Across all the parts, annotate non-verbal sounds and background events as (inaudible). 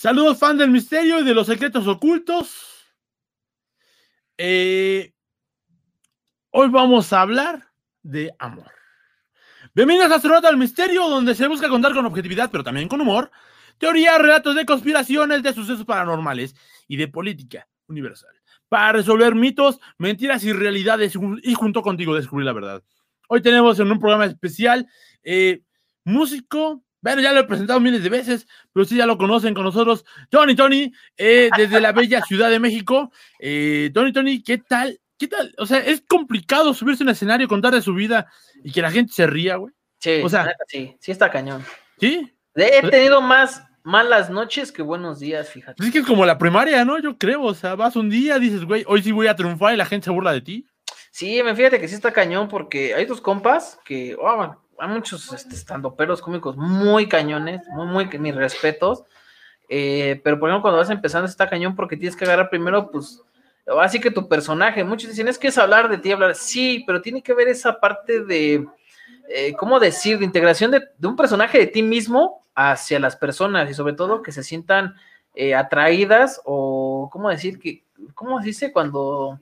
Saludos, fan del misterio y de los secretos ocultos. Eh, hoy vamos a hablar de amor. Bienvenidos a Astronauta del Misterio, donde se busca contar con objetividad, pero también con humor, teorías, relatos de conspiraciones, de sucesos paranormales y de política universal, para resolver mitos, mentiras y realidades y junto contigo descubrir la verdad. Hoy tenemos en un programa especial eh, músico, bueno, ya lo he presentado miles de veces, pero sí ya lo conocen con nosotros. Tony, Tony, eh, desde la bella Ciudad de México. Eh, Tony, Tony, ¿qué tal? ¿Qué tal? O sea, es complicado subirse a un escenario, contar de su vida y que la gente se ría, güey. Sí, O sea- sí, sí está cañón. Sí. He tenido más malas noches que buenos días, fíjate. Pues es que es como la primaria, ¿no? Yo creo. O sea, vas un día, dices, güey, hoy sí voy a triunfar y la gente se burla de ti. Sí, me fíjate que sí está cañón porque hay dos compas que, oh, hay muchos este, estandoperos cómicos muy cañones, muy, muy, mis respetos. Eh, pero por ejemplo, cuando vas empezando está cañón porque tienes que agarrar primero, pues, así que tu personaje. Muchos dicen, es que es hablar de ti, hablar. Sí, pero tiene que ver esa parte de, eh, ¿cómo decir?, de integración de, un personaje de ti mismo hacia las personas y sobre todo que se sientan eh, atraídas o, ¿cómo decir? que ¿Cómo se dice cuando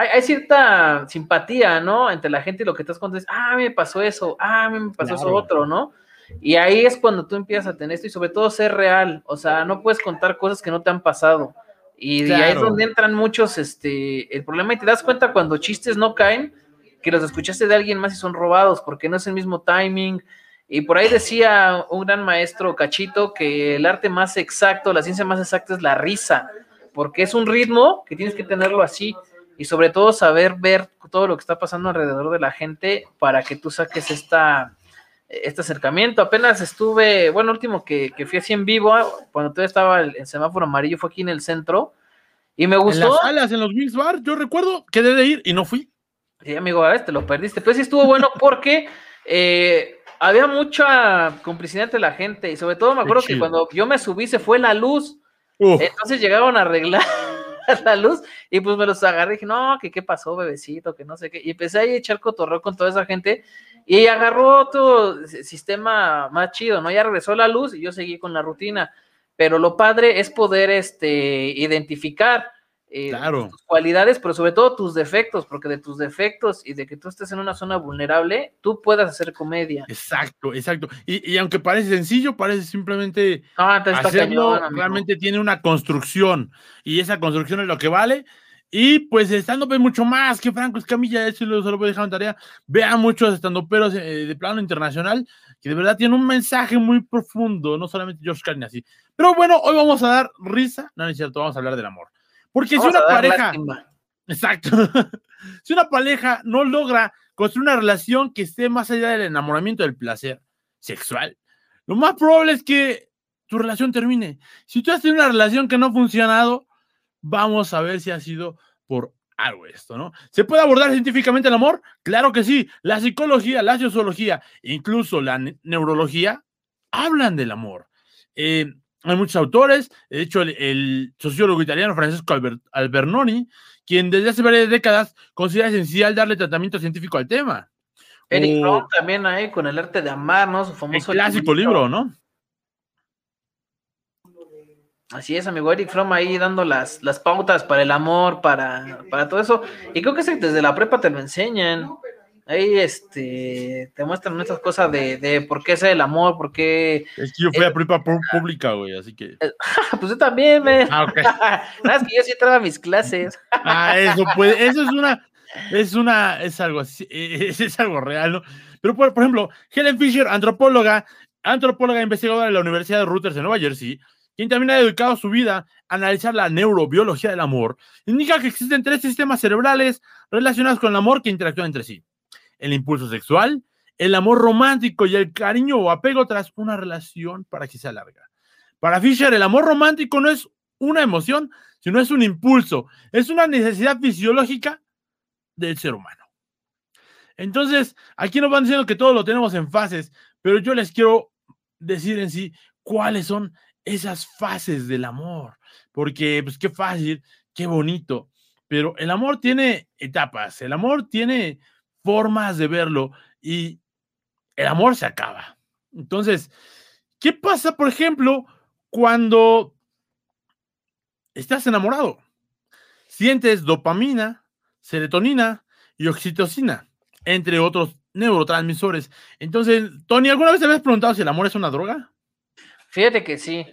hay, hay cierta simpatía, ¿no? Entre la gente y lo que estás contando es, ah, me pasó eso, ah, me pasó eso Claro. otro, ¿no? Y ahí es cuando tú empiezas a tener esto y sobre todo ser real, o sea, no puedes contar cosas que no te han pasado. Y, y ahí es Claro. donde entran muchos, este, el problema y te das cuenta cuando chistes no caen, que los escuchaste de alguien más y son robados, porque no es el mismo timing. Y por ahí decía un gran maestro, Cachito, que el arte más exacto, la ciencia más exacta es la risa, porque es un ritmo que tienes que tenerlo así y sobre todo saber ver todo lo que está pasando alrededor de la gente para que tú saques esta, este acercamiento. Apenas estuve, bueno, último que, que fui así en vivo, cuando todavía estaba el, el semáforo amarillo, fue aquí en el centro y me En gustó. las salas, en los Wings Bar, yo recuerdo que debe de ir y no fui. Sí, amigo, a ver, te lo perdiste. Pero sí estuvo bueno porque eh, había mucha complicidad entre la gente y sobre todo me acuerdo que cuando yo me subí se fue la luz. Uf, Entonces llegaron a arreglar (laughs) la luz y pues me los agarré y dije, no, que qué pasó, bebecito, que no sé qué. Y empecé ahí a echar cotorreo con toda esa gente y agarró otro sistema más chido, ¿no? Ya regresó la luz y yo seguí con la rutina. Pero lo padre es poder este, identificar eh, Claro. tus cualidades, pero sobre todo tus defectos, porque de tus defectos y de que tú estés en una zona vulnerable, tú puedas hacer comedia. exacto, exacto. Y, y aunque parece sencillo, parece simplemente está hacerlo cañón, realmente tiene una construcción y esa construcción es lo que vale. Y pues estando pues mucho más que Franco Escamilla, eso lo, se lo voy a dejar en tarea. Vean muchos estandoperos eh, de plano internacional que de verdad tienen un mensaje muy profundo, no solamente Josh Carney así. Pero bueno, hoy vamos a dar risa, no, no es cierto, vamos a hablar del amor. Porque Vamos si una pareja, lástima. exacto, (laughs) si una pareja no logra construir una relación que esté más allá del enamoramiento del placer sexual, lo más probable es que tu relación termine. Si tú has tenido una relación que no ha funcionado, vamos a ver si ha sido por algo esto, ¿no? ¿Se puede abordar científicamente el amor? Claro que sí. La psicología, la sociología, incluso la ne- neurología, hablan del amor. Eh, hay muchos autores, de hecho, el, el sociólogo italiano Francesco Albert- Albernoni, quien desde hace varias décadas considera esencial darle tratamiento científico al tema. Eric Fromm también ahí con el arte de amar, ¿no? Su el famoso clásico libro, ¿no? Así es, amigo Eric Fromm ahí dando las, las pautas para el amor, para, para todo eso. Y creo que desde la prepa te lo enseñan. Ahí este, te muestran estas cosas de, de por qué es el amor, por qué. Es que yo fui Eh, a prepa pública, güey, así que. (laughs) Pues yo también, me. Ah, ok. (laughs) Nada más que yo sí entraba a mis clases. Ah, eso (laughs) puede, eso es una, es una, es algo así, es, es algo real, ¿no? Pero por, por ejemplo, Helen Fisher, antropóloga, antropóloga e investigadora de la Universidad de Rutgers en Nueva Jersey, quien también ha dedicado su vida a analizar la neurobiología del amor, indica que existen tres sistemas cerebrales relacionados con el amor que interactúan entre sí. El impulso sexual, el amor romántico y el cariño o apego tras una relación para que sea larga. Para Fisher, el amor romántico no es una emoción, sino es un impulso, es una necesidad fisiológica del ser humano. Entonces, aquí nos van diciendo que todo lo tenemos en fases, pero yo les quiero decir en sí cuáles son esas fases del amor, porque pues qué fácil, qué bonito, pero el amor tiene etapas, el amor tiene formas de verlo y el amor se acaba. Entonces, ¿qué pasa, por ejemplo, cuando estás enamorado. Sientes dopamina, serotonina y oxitocina, entre otros neurotransmisores. Entonces, Tony, ¿alguna vez te habías preguntado si el amor es una droga? Fíjate que sí.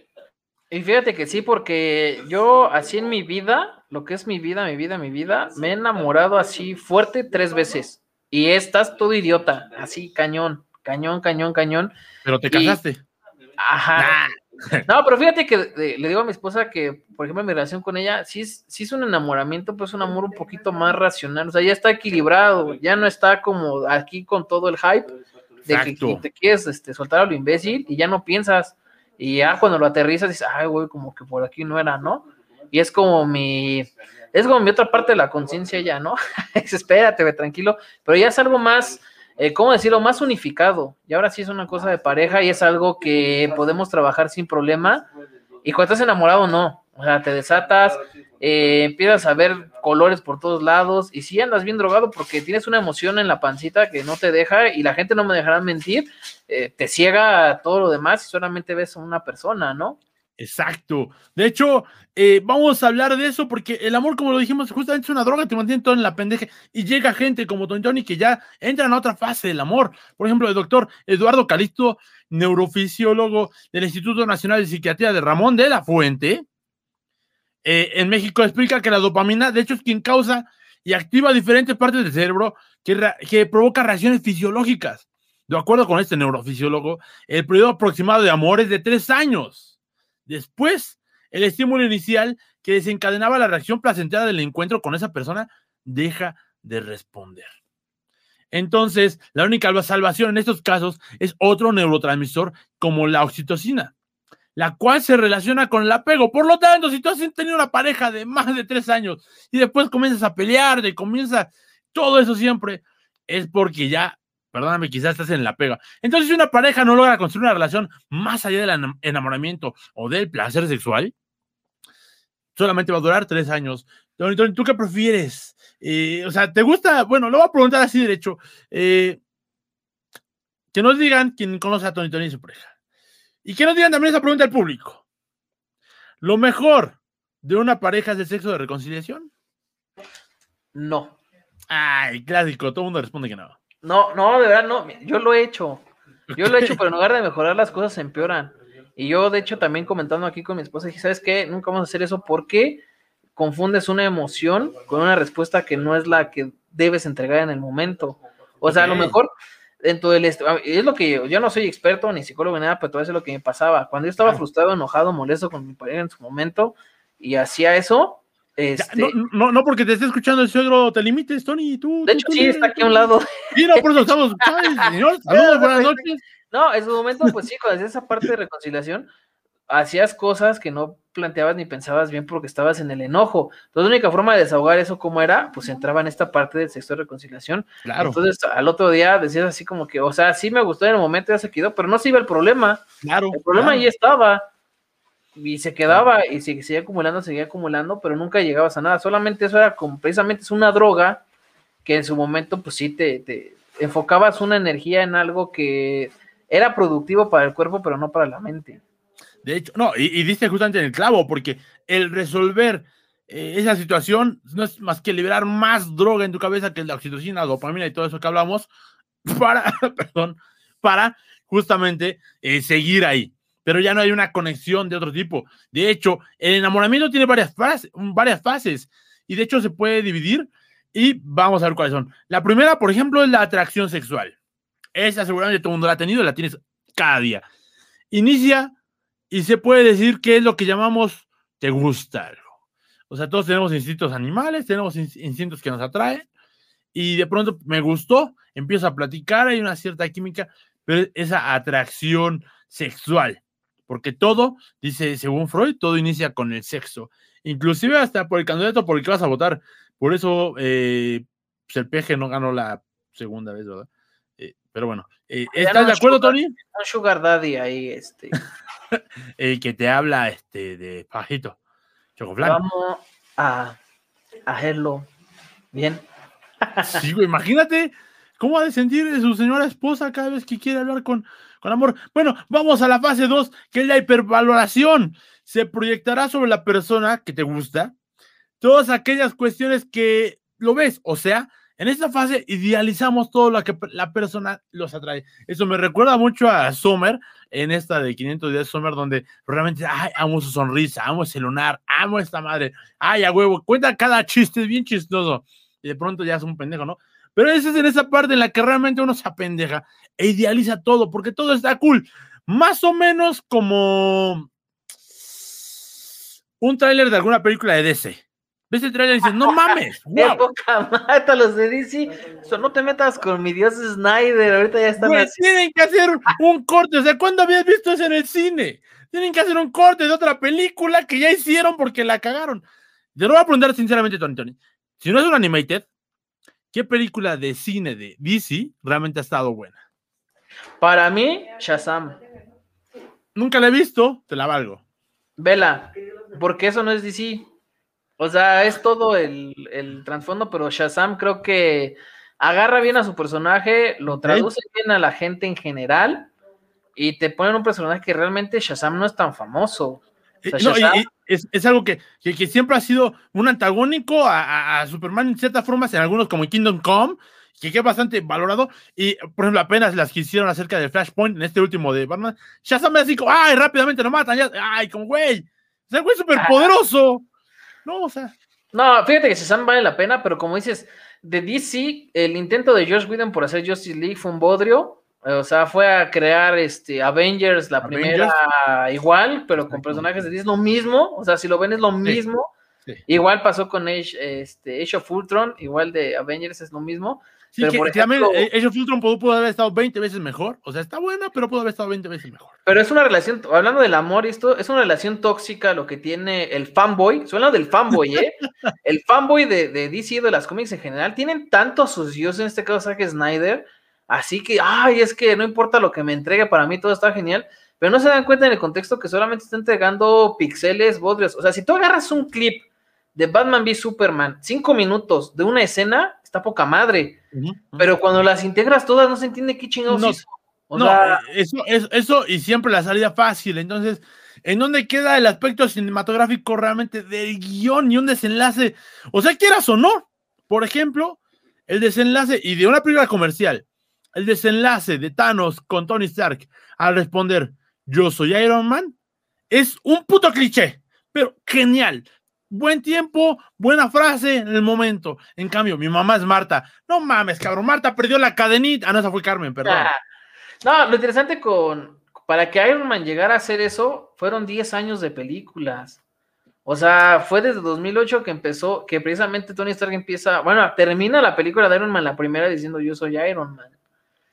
Y fíjate que sí, porque yo así en mi vida, lo que es mi vida, mi vida, mi vida, me he enamorado así fuerte tres veces. Y estás todo idiota, así cañón, cañón, cañón, cañón. Pero te casaste. Ajá. No, pero fíjate que le digo a mi esposa que, por ejemplo, mi relación con ella, sí es, sí es un enamoramiento, pues un amor un poquito más racional. O sea, ya está equilibrado, ya no está como aquí con todo el hype de que, te quieres este, soltar a lo imbécil y ya no piensas. Y ya cuando lo aterrizas dices, ay, güey, como que por aquí no era, ¿no? Y es como mi, es como mi otra parte de la conciencia ya, ¿no? (laughs) Espérate, ve, tranquilo, pero ya es algo más, eh, ¿cómo decirlo? Más unificado. Y ahora sí es una cosa de pareja y es algo que podemos trabajar sin problema. Y cuando estás enamorado, no. O sea, te desatas, eh, empiezas a ver colores por todos lados y si andas bien drogado porque tienes una emoción en la pancita que no te deja y la gente no me dejará mentir, eh, te ciega todo lo demás y solamente ves a una persona, ¿no? Exacto. De hecho, eh, vamos a hablar de eso porque el amor, como lo dijimos, justamente es una droga, te mantiene todo en la pendeja y llega gente como Tony Tony que ya entran a otra fase del amor. Por ejemplo, el doctor Eduardo Calisto, neurofisiólogo del Instituto Nacional de Psiquiatría de Ramón de la Fuente, eh, en México explica que la dopamina, de hecho, es quien causa y activa diferentes partes del cerebro que provoca reacciones fisiológicas. De acuerdo con este neurofisiólogo, el periodo aproximado de amor es de tres años. Después, el estímulo inicial que desencadenaba la reacción placentera del encuentro con esa persona deja de responder. Entonces, la única salvación en estos casos es otro neurotransmisor como la oxitocina, la cual se relaciona con el apego. Por lo tanto, si tú has tenido una pareja de más de tres años y después comienzas a pelear, de comienza todo eso siempre, es porque ya, perdóname, quizás estás en la pega. Entonces, si una pareja no logra construir una relación más allá del enamoramiento o del placer sexual, solamente va a durar tres años. Tony, ¿tú qué prefieres? Eh, o sea, ¿te gusta? Bueno, lo voy a preguntar así derecho. Eh, que nos digan quién conoce a Tony Tony y su pareja. Y que nos digan también esa pregunta al público. ¿Lo mejor de una pareja es el sexo de reconciliación? No. Ay, clásico, todo el mundo responde que no. No, no, de verdad no. Yo lo he hecho. Yo lo he hecho, (laughs) pero en lugar de mejorar las cosas se empeoran. Y yo, de hecho, también comentando aquí con mi esposa, dije, ¿sabes qué? Nunca vamos a hacer eso porque confundes una emoción con una respuesta que no es la que debes entregar en el momento. O sea, a lo mejor dentro del es lo que yo, yo, no soy experto ni psicólogo ni nada, pero todo eso es lo que me pasaba. Cuando yo estaba frustrado, enojado, molesto con mi pareja en su momento y hacía eso. Este... no, no, porque te esté escuchando el suegro, te limites, Tony. Tú, de hecho, sí, está aquí a un lado. No, por eso estamos. Señor, (laughs) saludos, buenas noches. No, en su momento, pues sí, cuando hacía esa parte de reconciliación, hacías cosas que no planteabas ni pensabas bien porque estabas en el enojo. Entonces, la única forma de desahogar eso, ¿cómo era? Pues entraba en esta parte del sexo de reconciliación. Claro. Entonces, al otro día decías así como que, o sea, sí me gustó en el momento, ya se quedó, pero no se iba el problema. Claro. El problema ahí estaba. Y se quedaba y se seguía acumulando, seguía acumulando, pero nunca llegabas a nada. Solamente eso era como, precisamente es una droga que en su momento, pues sí, te, te enfocabas una energía en algo que era productivo para el cuerpo, pero no para la mente. De hecho, no, y, y dice justamente en el clavo, porque el resolver eh, esa situación no es más que liberar más droga en tu cabeza que la oxitocina, dopamina y todo eso que hablamos, (laughs) para, (laughs) perdón, para justamente eh, seguir ahí. Pero ya no hay una conexión de otro tipo. De hecho, el enamoramiento tiene varias, fases, y de hecho se puede dividir y vamos a ver cuáles son. La primera, por ejemplo, es la atracción sexual. Esa seguramente todo el mundo la ha tenido, la tienes cada día. Inicia y se puede decir que es lo que llamamos te gusta algo. O sea, todos tenemos instintos animales, tenemos instintos que nos atraen y de pronto me gustó, empiezo a platicar, hay una cierta química, pero esa atracción sexual, porque todo, dice según Freud, todo inicia con el sexo, inclusive hasta por el candidato por el que vas a votar. Por eso eh, pues, el peje no ganó la segunda vez, ¿verdad? Eh, pero bueno, eh, ¿estás de acuerdo, Tony? Un sugar daddy ahí, este. (laughs) el que te habla este, de Pajito. Chocoflan. Vamos a hacerlo bien. Sí, imagínate cómo ha de sentir su señora esposa cada vez que quiere hablar con, amor. Bueno, vamos a la fase 2, que es la hipervaloración. Se proyectará sobre la persona que te gusta todas aquellas cuestiones que lo ves, o sea, en esta fase idealizamos todo lo que la persona los atrae. Eso me recuerda mucho a Summer, en esta de 500 días Summer, donde realmente, ay, amo su sonrisa, amo ese lunar, amo esta madre, ay, a huevo, cuenta cada chiste, es bien chistoso. Y de pronto ya es un pendejo, ¿no? Pero esa es en esa parte en la que realmente uno se apendeja e idealiza todo, porque todo está cool. Más o menos como un tráiler de alguna película de DC. Ves el trailer y dices, no (laughs) mames, wow. poca mata los de DC. no te metas con mi dios Snyder, ahorita ya están así. Tienen que hacer un corte, o sea, ¿cuándo habías visto eso en el cine? Tienen que hacer un corte de otra película que ya hicieron porque la cagaron. Te lo voy a preguntar sinceramente, Tony Tony. Si no es un animated, ¿qué película de cine de DC realmente ha estado buena? Para mí, Shazam. Nunca la he visto, te la valgo. Vela, porque eso no es DC. O sea, es todo el, el trasfondo, pero Shazam creo que agarra bien a su personaje, lo traduce bien a la gente en general y te ponen un personaje que realmente Shazam no es tan famoso. Eh, es, algo que, que, siempre ha sido un antagónico a, Superman en ciertas formas, en algunos como Kingdom Come, que es bastante valorado. Y, por ejemplo, apenas las que hicieron acerca de Flashpoint en este último de Batman, Shazam es así como, ay, rápidamente lo matan, ya, ay, como güey, es güey súper poderoso. No, o sea. No, fíjate que Shazam vale la pena, pero como dices, de DC, el intento de Josh Whedon por hacer Justice League fue un bodrio. O sea, fue a crear este Avengers, la primera igual, pero con personajes de DC, lo mismo. O sea, si lo ven es lo mismo. Igual pasó con Age, este, Age of Ultron, igual de Avengers es lo mismo. Sí, pero por ejemplo, Age of Ultron pudo, haber estado 20 veces mejor. O sea, está buena, pero pudo haber estado 20 veces mejor. Pero es una relación, hablando del amor, esto es una relación tóxica lo que tiene el fanboy. Suena del fanboy, ¿eh? (laughs) el fanboy de, de DC de las cómics en general. Tienen tanto a sus dioses, en este caso, que Snyder. Así que, ay, es que no importa lo que me entregue, para mí todo está genial. Pero no se dan cuenta en el contexto que solamente está entregando pixeles, bodrios. O sea, si tú agarras un clip de Batman v Superman, cinco minutos de una escena, está poca madre. Pero cuando las integras todas, no se entiende qué chingados no, O sea, eso, eso, eso, y siempre la salida fácil. Entonces, ¿en dónde queda el aspecto cinematográfico realmente del guion y un desenlace? O sea, quieras o no. Por ejemplo, el desenlace, y de una película comercial, el desenlace de Thanos con Tony Stark al responder, yo soy Iron Man, es un puto cliché, pero genial buen tiempo, buena frase en el momento. En cambio, mi mamá es Marta. No mames, cabrón, Marta perdió la cadenita. Ah, no, esa fue Carmen, perdón. Ah. No, lo interesante con, para que Iron Man llegara a hacer eso, fueron 10 años de películas. O sea, fue desde 2008 que empezó, que precisamente Tony Stark empieza, bueno, termina la película de Iron Man, la primera, diciendo yo soy Iron Man.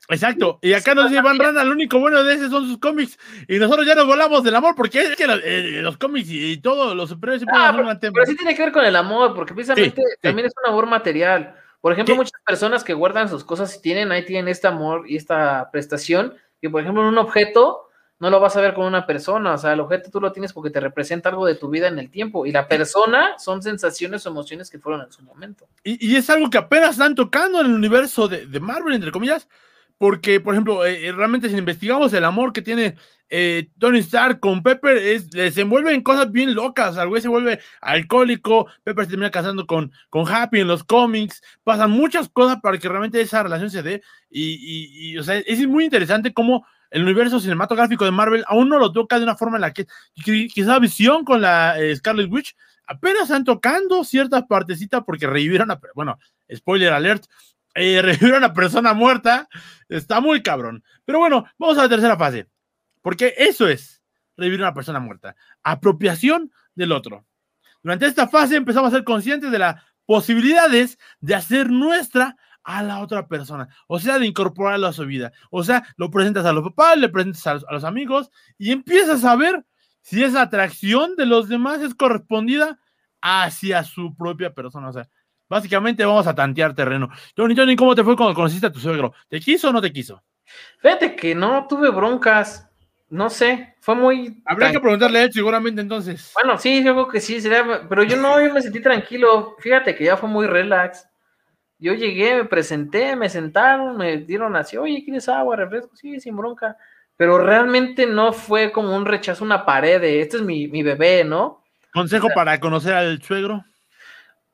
Exacto, y acá nos dice Van Randa, lo único bueno de ese son sus cómics, y nosotros ya nos volamos del amor, porque es que eh, los, cómics y, todos los superhéroes se ah, pero, pero, sí tiene que ver con el amor, porque precisamente también es un amor material. Por ejemplo, muchas personas que guardan sus cosas y tienen, ahí tienen este amor y esta prestación, que por ejemplo en un objeto no lo vas a ver con una persona, o sea, el objeto tú lo tienes porque te representa algo de tu vida en el tiempo, y la persona son sensaciones o emociones que fueron en su momento. Y, es algo que apenas están tocando en el universo de, de Marvel, entre comillas, porque, por ejemplo, eh, eh, realmente si investigamos el amor que tiene eh, Tony Stark con Pepper, es, se envuelve en cosas bien locas, al se vuelve alcohólico, Pepper se termina casando con, con Happy en los cómics, pasan muchas cosas para que realmente esa relación se dé, y, y, o sea, es muy interesante cómo el universo cinematográfico de Marvel aún no lo toca de una forma en la que quizá visión con la Scarlet Witch apenas están tocando ciertas partecitas porque revivieron a, bueno, spoiler alert, eh, (laughs) revivir a una persona muerta, está muy cabrón. Pero bueno, vamos a la tercera fase, porque eso es revivir a una persona muerta, apropiación del otro. Durante esta fase empezamos a ser conscientes de las posibilidades de hacer nuestra a la otra persona, o sea, de incorporarlo a su vida. O sea, lo presentas a los papás, le presentas a los, amigos y empiezas a ver si esa atracción de los demás es correspondida hacia su propia persona. O sea, Básicamente vamos a tantear terreno. Johnny, Johnny, ¿cómo te fue cuando conociste a tu suegro? ¿Te quiso o no te quiso? Fíjate que no tuve broncas. No sé, fue muy. Habría que preguntarle a él seguramente entonces. Bueno, sí, yo creo que sí, sería, pero yo no, yo me sentí tranquilo. Fíjate que ya fue muy relax. Yo llegué, me presenté, me sentaron, me dieron así, oye, ¿quieres agua, refresco? Sí, sin bronca. pero realmente no fue como un rechazo, una pared de, este es mi, mi bebé, ¿no? Consejo para conocer al suegro.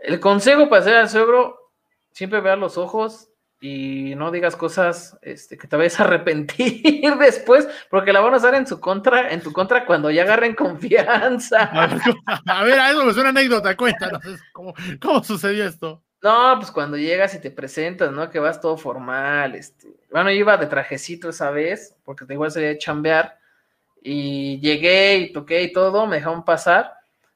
El consejo para hacer al suegro, siempre vea los ojos y no digas cosas este, que te vayas a arrepentir (laughs) después, porque la van a usar en su contra, en tu contra cuando ya agarren confianza. (laughs) A ver, a eso me suena anécdota, cuéntanos, ¿cómo, cómo sucedió esto? No, pues cuando llegas y te presentas, ¿no? Que vas todo formal, este. Bueno, yo iba de trajecito esa vez, porque te igual sería chambear, y llegué y toqué y todo, me dejaron pasar,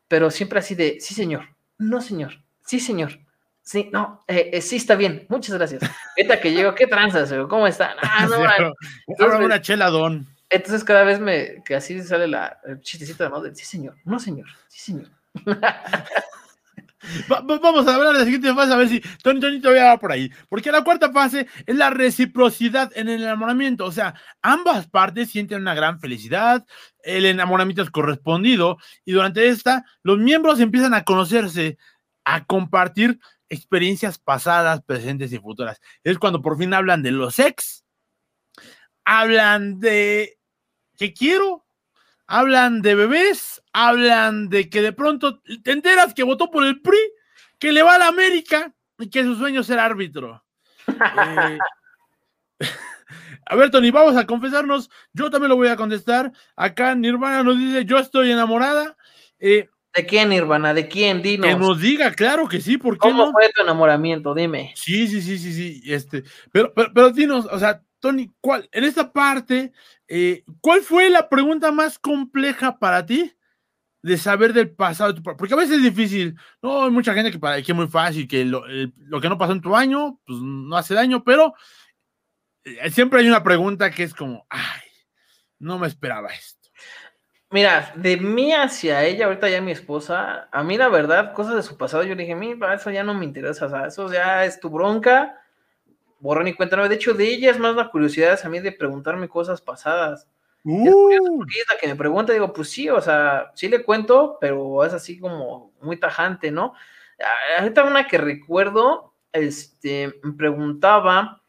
pero siempre así de, sí señor, no señor, sí señor, sí, no, eh, eh, sí está bien, muchas gracias. Que llego, ¿qué tranza, ¿Cómo está? (laughs) Ah, no, Ahora una chela, don. Entonces cada vez me, que así sale la, el chistecito de modo, sí señor, no señor, sí señor. (laughs) vamos a hablar de la siguiente fase, a ver si Tony Tony todavía va por ahí. Porque la cuarta fase es la reciprocidad en el enamoramiento. O sea, ambas partes sienten una gran felicidad, el enamoramiento es correspondido y durante esta los miembros empiezan a conocerse, a compartir experiencias pasadas, presentes y futuras. Es cuando por fin hablan de los ex, hablan de que quiero, hablan de bebés, hablan de que de pronto te enteras que votó por el PRI, que le va a la América y que su sueño es ser árbitro. Eh, (laughs) a ver, Tony, vamos a confesarnos. Yo también lo voy a contestar. Acá Nirvana nos dice: Yo estoy enamorada. Eh, ¿De quién, Nirvana? ¿De quién? Dinos. Que nos diga, claro que sí. ¿por qué ¿Cómo fue tu enamoramiento? Dime. Sí, sí, sí, sí, sí. Este, pero, pero, pero dinos, o sea, Tony, ¿cuál, en esta parte, eh, ¿cuál fue la pregunta más compleja para ti de saber del pasado? Porque a veces es difícil, no, hay mucha gente que para que es muy fácil, que lo, que no pasó en tu año, pues no hace daño, pero eh, siempre hay una pregunta que es como, ay, no me esperaba esto. Mira, de mí hacia ella, ahorita ya mi esposa, a mí la verdad, cosas de su pasado, yo le dije, mira, eso ya no me interesa, o sea, eso ya es tu bronca, borrón y cuenta De hecho, de ella es más la curiosidad a mí de preguntarme cosas pasadas. Uh. Es, la que me pregunta, digo, pues sí, o sea, sí le cuento, pero es así como muy tajante, ¿no? Ah, ahorita una que recuerdo, este, me preguntaba,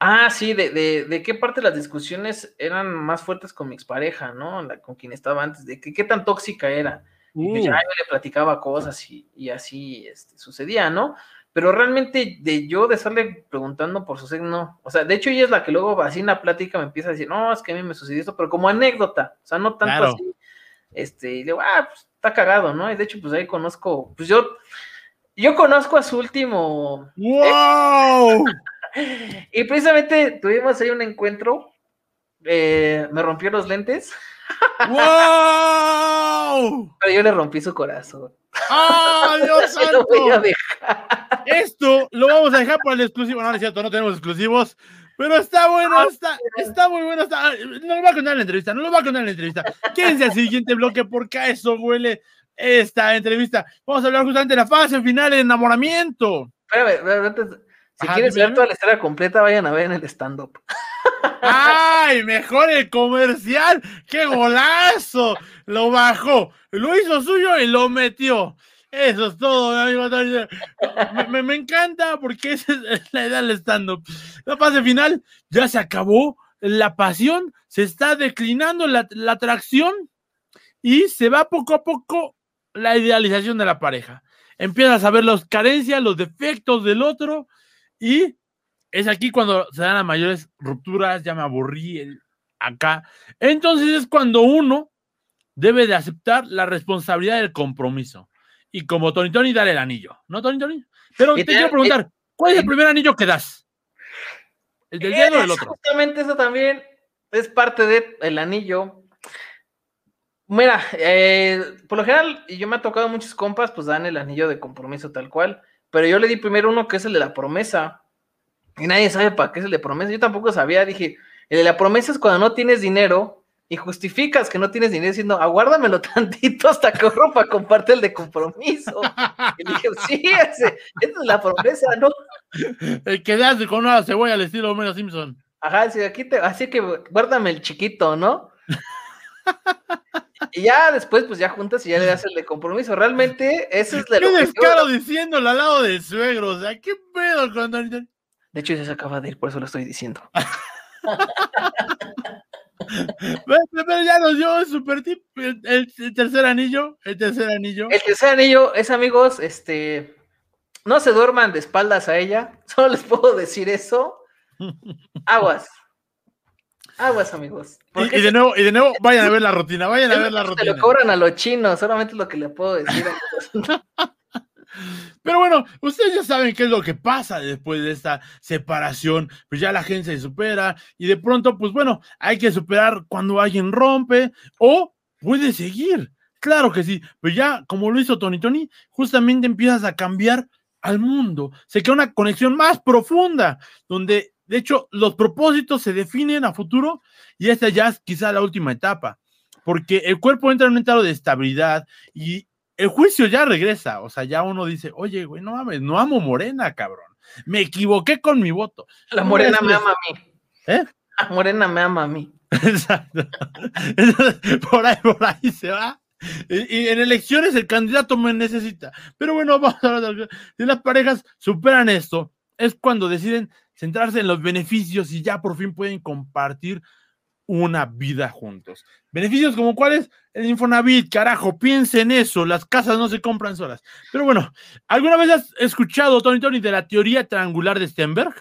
ah, sí, de, de, qué parte de las discusiones eran más fuertes con mi expareja, ¿no? La, con quien estaba antes, de que, qué tan tóxica era. Y pues ya uh. yo le platicaba cosas y, y así este, sucedía, ¿no? pero realmente de yo de estarle preguntando por su signo, o sea, de hecho ella es la que luego así en la plática me empieza a decir, no, es que a mí me sucedió esto, pero como anécdota, o sea, no tanto así, este, y le digo, ah, pues está cagado, ¿no? Y de hecho, pues ahí conozco, pues yo, yo conozco a su último. ¡Wow! (laughs) y precisamente tuvimos ahí un encuentro, eh, me rompió los lentes. ¡Wow! Pero yo le rompí su corazón. ¡Ah, (laughs) Dios santo! Esto lo vamos a dejar para el exclusivo. No, no es cierto, no tenemos exclusivos. Pero está bueno, ah, está, está muy bueno. Está, no lo va a contar en la entrevista, no lo va a contar en la entrevista. Quédense al siguiente bloque porque a eso huele esta entrevista. Vamos a hablar justamente de la fase final de enamoramiento. Espérame, si quieres ver toda la historia completa, vayan a ver en el stand-up. ¡Ay! Mejor el comercial. ¡Qué golazo! Lo bajó, lo hizo suyo y lo metió. Eso es todo, amigo. Me, me, encanta porque esa es la edad del stand-up. La fase final ya se acabó. La pasión se está declinando, la, la atracción y se va poco a poco la idealización de la pareja. Empiezas a ver las carencias, los defectos del otro y es aquí cuando se dan las mayores rupturas, ya me aburrí acá. Entonces es cuando uno debe de aceptar la responsabilidad del compromiso. Y como Tony Tony, dar el anillo. ¿No, Tony Tony? Pero te, quiero preguntar, ¿cuál es el primer anillo que das? ¿El del dedo o el otro? Justamente eso también es parte del anillo. Mira, eh, por lo general, y yo me ha tocado muchos compas, pues dan el anillo de compromiso tal cual. Pero yo le di primero uno que es el de la promesa. Y nadie sabe para qué es el de promesa. Yo tampoco sabía, dije, el de la promesa es cuando no tienes dinero y justificas que no tienes dinero diciendo, aguárdamelo (laughs) tantito hasta que para comparte el de compromiso. y dije, sí, ese, esa es la promesa, ¿no? (laughs) El que das con una cebolla al estilo Homero Simpson. Ajá, sí, aquí te, así que guárdame el chiquito, ¿no? (laughs) y ya después, pues ya juntas y ya le das el de compromiso. Realmente, ese es el Qué descaro diciéndolo al lado del suegro, o sea, qué pedo con De hecho, ya se acaba de ir, por eso lo estoy diciendo. (laughs) pero, ya nos dio super tip. El, tercer anillo, el tercer anillo. El tercer anillo es, amigos, este. No se duerman de espaldas a ella. (laughs) Solo les puedo decir eso. (laughs) Aguas. Aguas, amigos. Y, de nuevo, y de nuevo, vayan a ver la rutina, vayan a ver la rutina. Se lo cobran a los chinos, solamente es lo que le puedo decir. (laughs) Pero bueno, ustedes ya saben qué es lo que pasa después de esta separación. Pues ya la gente se supera y de pronto, pues bueno, hay que superar cuando alguien rompe o puede seguir. Claro que sí, pues ya como lo hizo Tony Tony, justamente empiezas a cambiar al mundo. Se crea una conexión más profunda, donde de hecho los propósitos se definen a futuro y esta ya es quizá la última etapa, porque el cuerpo entra en un estado de estabilidad y el juicio ya regresa, o sea, ya uno dice, oye, güey, no mames, no amo Morena, cabrón. Me equivoqué con mi voto. La Morena me ama a mí. ¿Eh? La Morena me ama a mí. (laughs) Exacto. por ahí, por ahí se va. Y, en elecciones el candidato me necesita. Pero bueno, vamos a hablar. Si las parejas superan esto, es cuando deciden centrarse en los beneficios y ya por fin pueden compartir una vida juntos. Beneficios como cuáles, el Infonavit, carajo, piensa en eso, las casas no se compran solas. Pero bueno, ¿alguna vez has escuchado, Tony Tony, de la teoría triangular de Stenberg?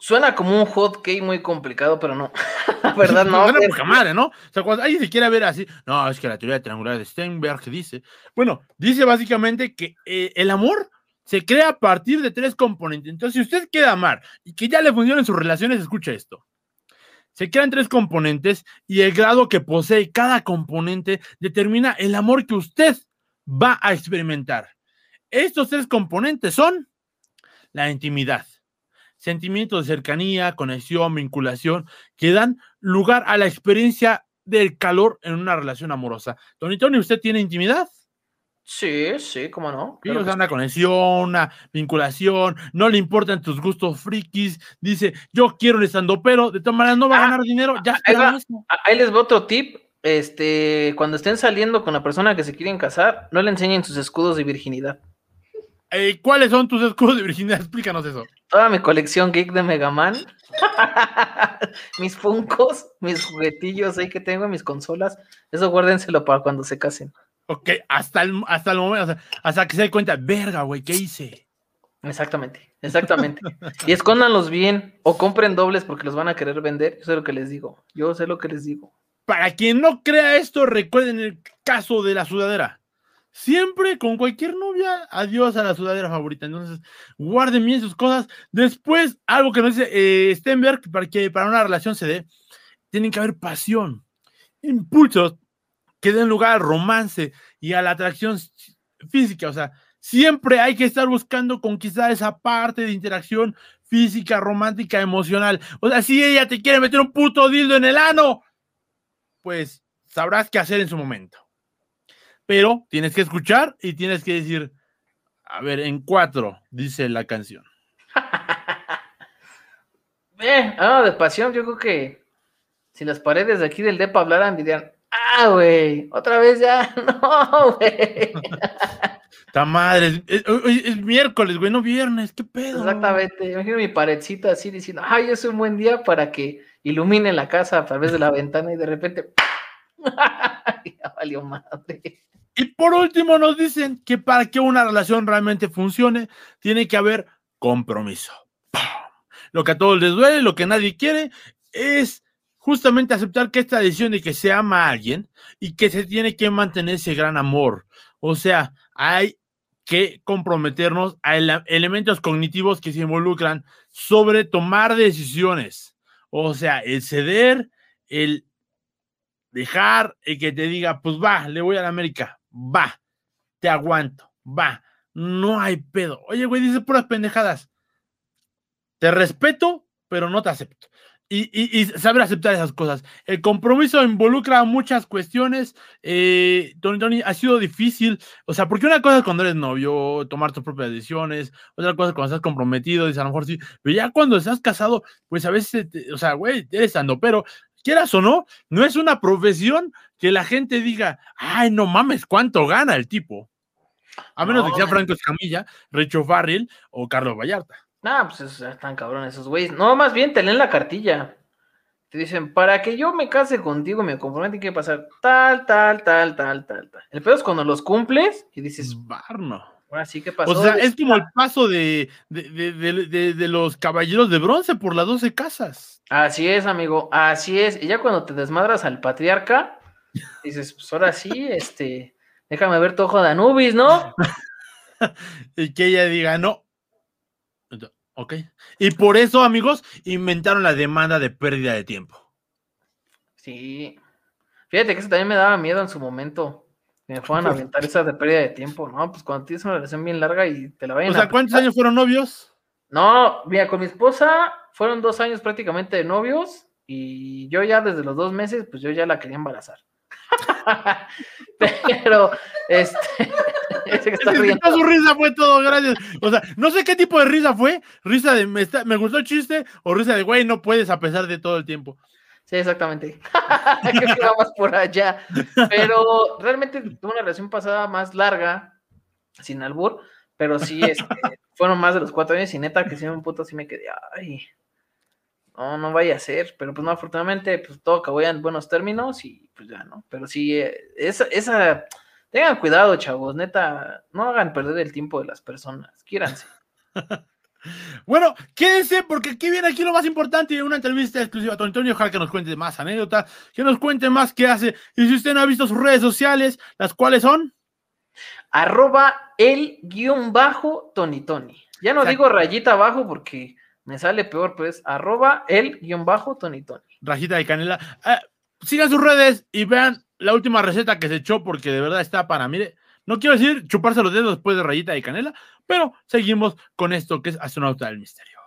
Suena como un hot cake muy complicado, pero no. (laughs) La verdad, (laughs) no. Suena poca madre, ¿no? O sea, cuando alguien se quiere ver así, no, es que la teoría triangular de Stenberg dice. Bueno, dice básicamente que eh, el amor se crea a partir de tres componentes. Entonces, si usted quiere amar y que ya le funcionen sus relaciones, escucha esto. Se crean tres componentes y el grado que posee cada componente determina el amor que usted va a experimentar. Estos tres componentes son la intimidad, sentimientos de cercanía, conexión, vinculación, que dan lugar a la experiencia del calor en una relación amorosa. Tony Tony, ¿usted tiene intimidad? Sí, sí, cómo no. Sí, una conexión, una vinculación, no le importan tus gustos frikis, dice, yo quiero el estando, pero de todas maneras no va a ah, ganar dinero, ya ahí, ahí les voy otro tip, este, cuando estén saliendo con la persona que se quieren casar, no le enseñen sus escudos de virginidad. Eh, ¿Cuáles son tus escudos de virginidad? Explícanos eso. Toda mi colección geek de Mega Man, (laughs) mis funcos, mis juguetillos ahí que tengo, mis consolas, eso guárdenselo para cuando se casen. Ok, hasta el, hasta el momento, hasta que se dé cuenta, verga, güey, ¿qué hice? Exactamente, exactamente. y escóndanlos bien o compren dobles porque los van a querer vender. Yo sé lo que les digo. Yo sé lo que les digo. Para quien no crea esto, recuerden el caso de la sudadera. Siempre con cualquier novia, adiós a la sudadera favorita. Entonces, guarden bien sus cosas. Después, algo que nos dice eh, Stenberg, para que para una relación se dé, tienen que haber pasión, impulsos, que den lugar al romance y a la atracción física. O sea, siempre hay que estar buscando conquistar esa parte de interacción física, romántica, emocional. O sea, si ella te quiere meter un puto dildo en el ano, pues sabrás qué hacer en su momento. Pero tienes que escuchar y tienes que decir, a ver, en cuatro, dice la canción. (laughs) eh, ah, de pasión, yo creo que si las paredes de aquí del DEPA hablaran, dirían, Güey, otra vez ya, (laughs) no, güey. Ta madre, es, miércoles, güey, no viernes, qué pedo. Exactamente, imagino mi paredcita así diciendo, ay, es un buen día para que ilumine la casa a través de la ventana y de repente, (laughs) ya valió madre. Y por último nos dicen que para que una relación realmente funcione, tiene que haber compromiso. Lo que a todos les duele, lo que nadie quiere, es justamente aceptar que esta decisión de que se ama a alguien y que se tiene que mantener ese gran amor. O sea, hay que comprometernos a elementos cognitivos que se involucran sobre tomar decisiones. O sea, el ceder, el dejar, el que te diga, pues va, le voy a la América, va, te aguanto, va, no hay pedo. Oye, güey, dice puras pendejadas. Te respeto, pero no te acepto y, saber aceptar esas cosas. El compromiso involucra muchas cuestiones. Eh, Tony Tony, ha sido difícil. O sea, porque una cosa es cuando eres novio, tomar tus propias decisiones. Otra cosa es cuando estás comprometido, dices a lo mejor sí. Pero ya cuando estás casado, pues a veces, o sea, güey, eres ando, pero quieras o no, no es una profesión que la gente diga, ay, no mames, ¿cuánto gana el tipo? A menos de que sea Franco Escamilla, Richo Farrell o Carlos Vallarta. Ah, pues están cabrones esos güeyes. No, más bien te leen la cartilla. te dicen, para que yo me case contigo, me compromete, tiene que pasar tal, tal, tal, tal, tal, tal. El peor es cuando los cumples y dices, Barno. ahora sí que pasó. O sea, es como el paso de, de, de, de, de los caballeros de bronce por las 12 casas. Así es, amigo, así es. Y ya cuando te desmadras al patriarca, dices, pues ahora sí, (laughs) este, déjame ver tu ojo de Anubis, ¿no? (laughs) y que ella diga, no. Ok. Y por eso, amigos, inventaron la demanda de pérdida de tiempo. Sí. Fíjate que eso también me daba miedo en su momento. Que me fueran a aventar esa de pérdida de tiempo, ¿no? Pues cuando tienes una relación bien larga y te la vayan O sea, ¿cuántos años fueron novios? No, mira, con mi esposa fueron dos años prácticamente de novios y yo ya desde los dos meses, pues yo ya la quería embarazar. (laughs) Pero, este, (laughs) ese que está Es que riendo. su risa fue todo, gracias. O sea, no sé qué tipo de risa fue. Risa de me, está- me gustó el chiste o risa de güey, no puedes a pesar de todo el tiempo. Sí, exactamente. (laughs) Creo que va más por allá. Pero realmente tuve una relación pasada más larga, sin albur, pero sí, este, (laughs) fueron más de los cuatro años y neta que sí un puto sí me quedé, ay, no, no vaya a ser, pero pues no, afortunadamente, pues todo acabó ya en buenos términos y pues ya, ¿no? Pero sí, eh, esa, esa, tengan cuidado, chavos, neta, no hagan perder el tiempo de las personas, quiéranse. (laughs) Bueno, quédense porque aquí viene aquí lo más importante, una entrevista exclusiva a Tony Tony, ojalá que nos cuente más anécdotas, que nos cuente más qué hace. Y si usted no ha visto sus redes sociales, las cuales son, arroba el guion bajo Tony Tony. Ya no Exacto. digo rayita abajo porque me sale peor, pero es arroba el guion bajo Tony Tony. rajita de canela. Ah, sigan sus redes y vean la última receta que se echó porque de verdad está para, mire, no quiero decir chuparse los dedos después de rayita de canela, pero seguimos con esto que es astronauta del misterio.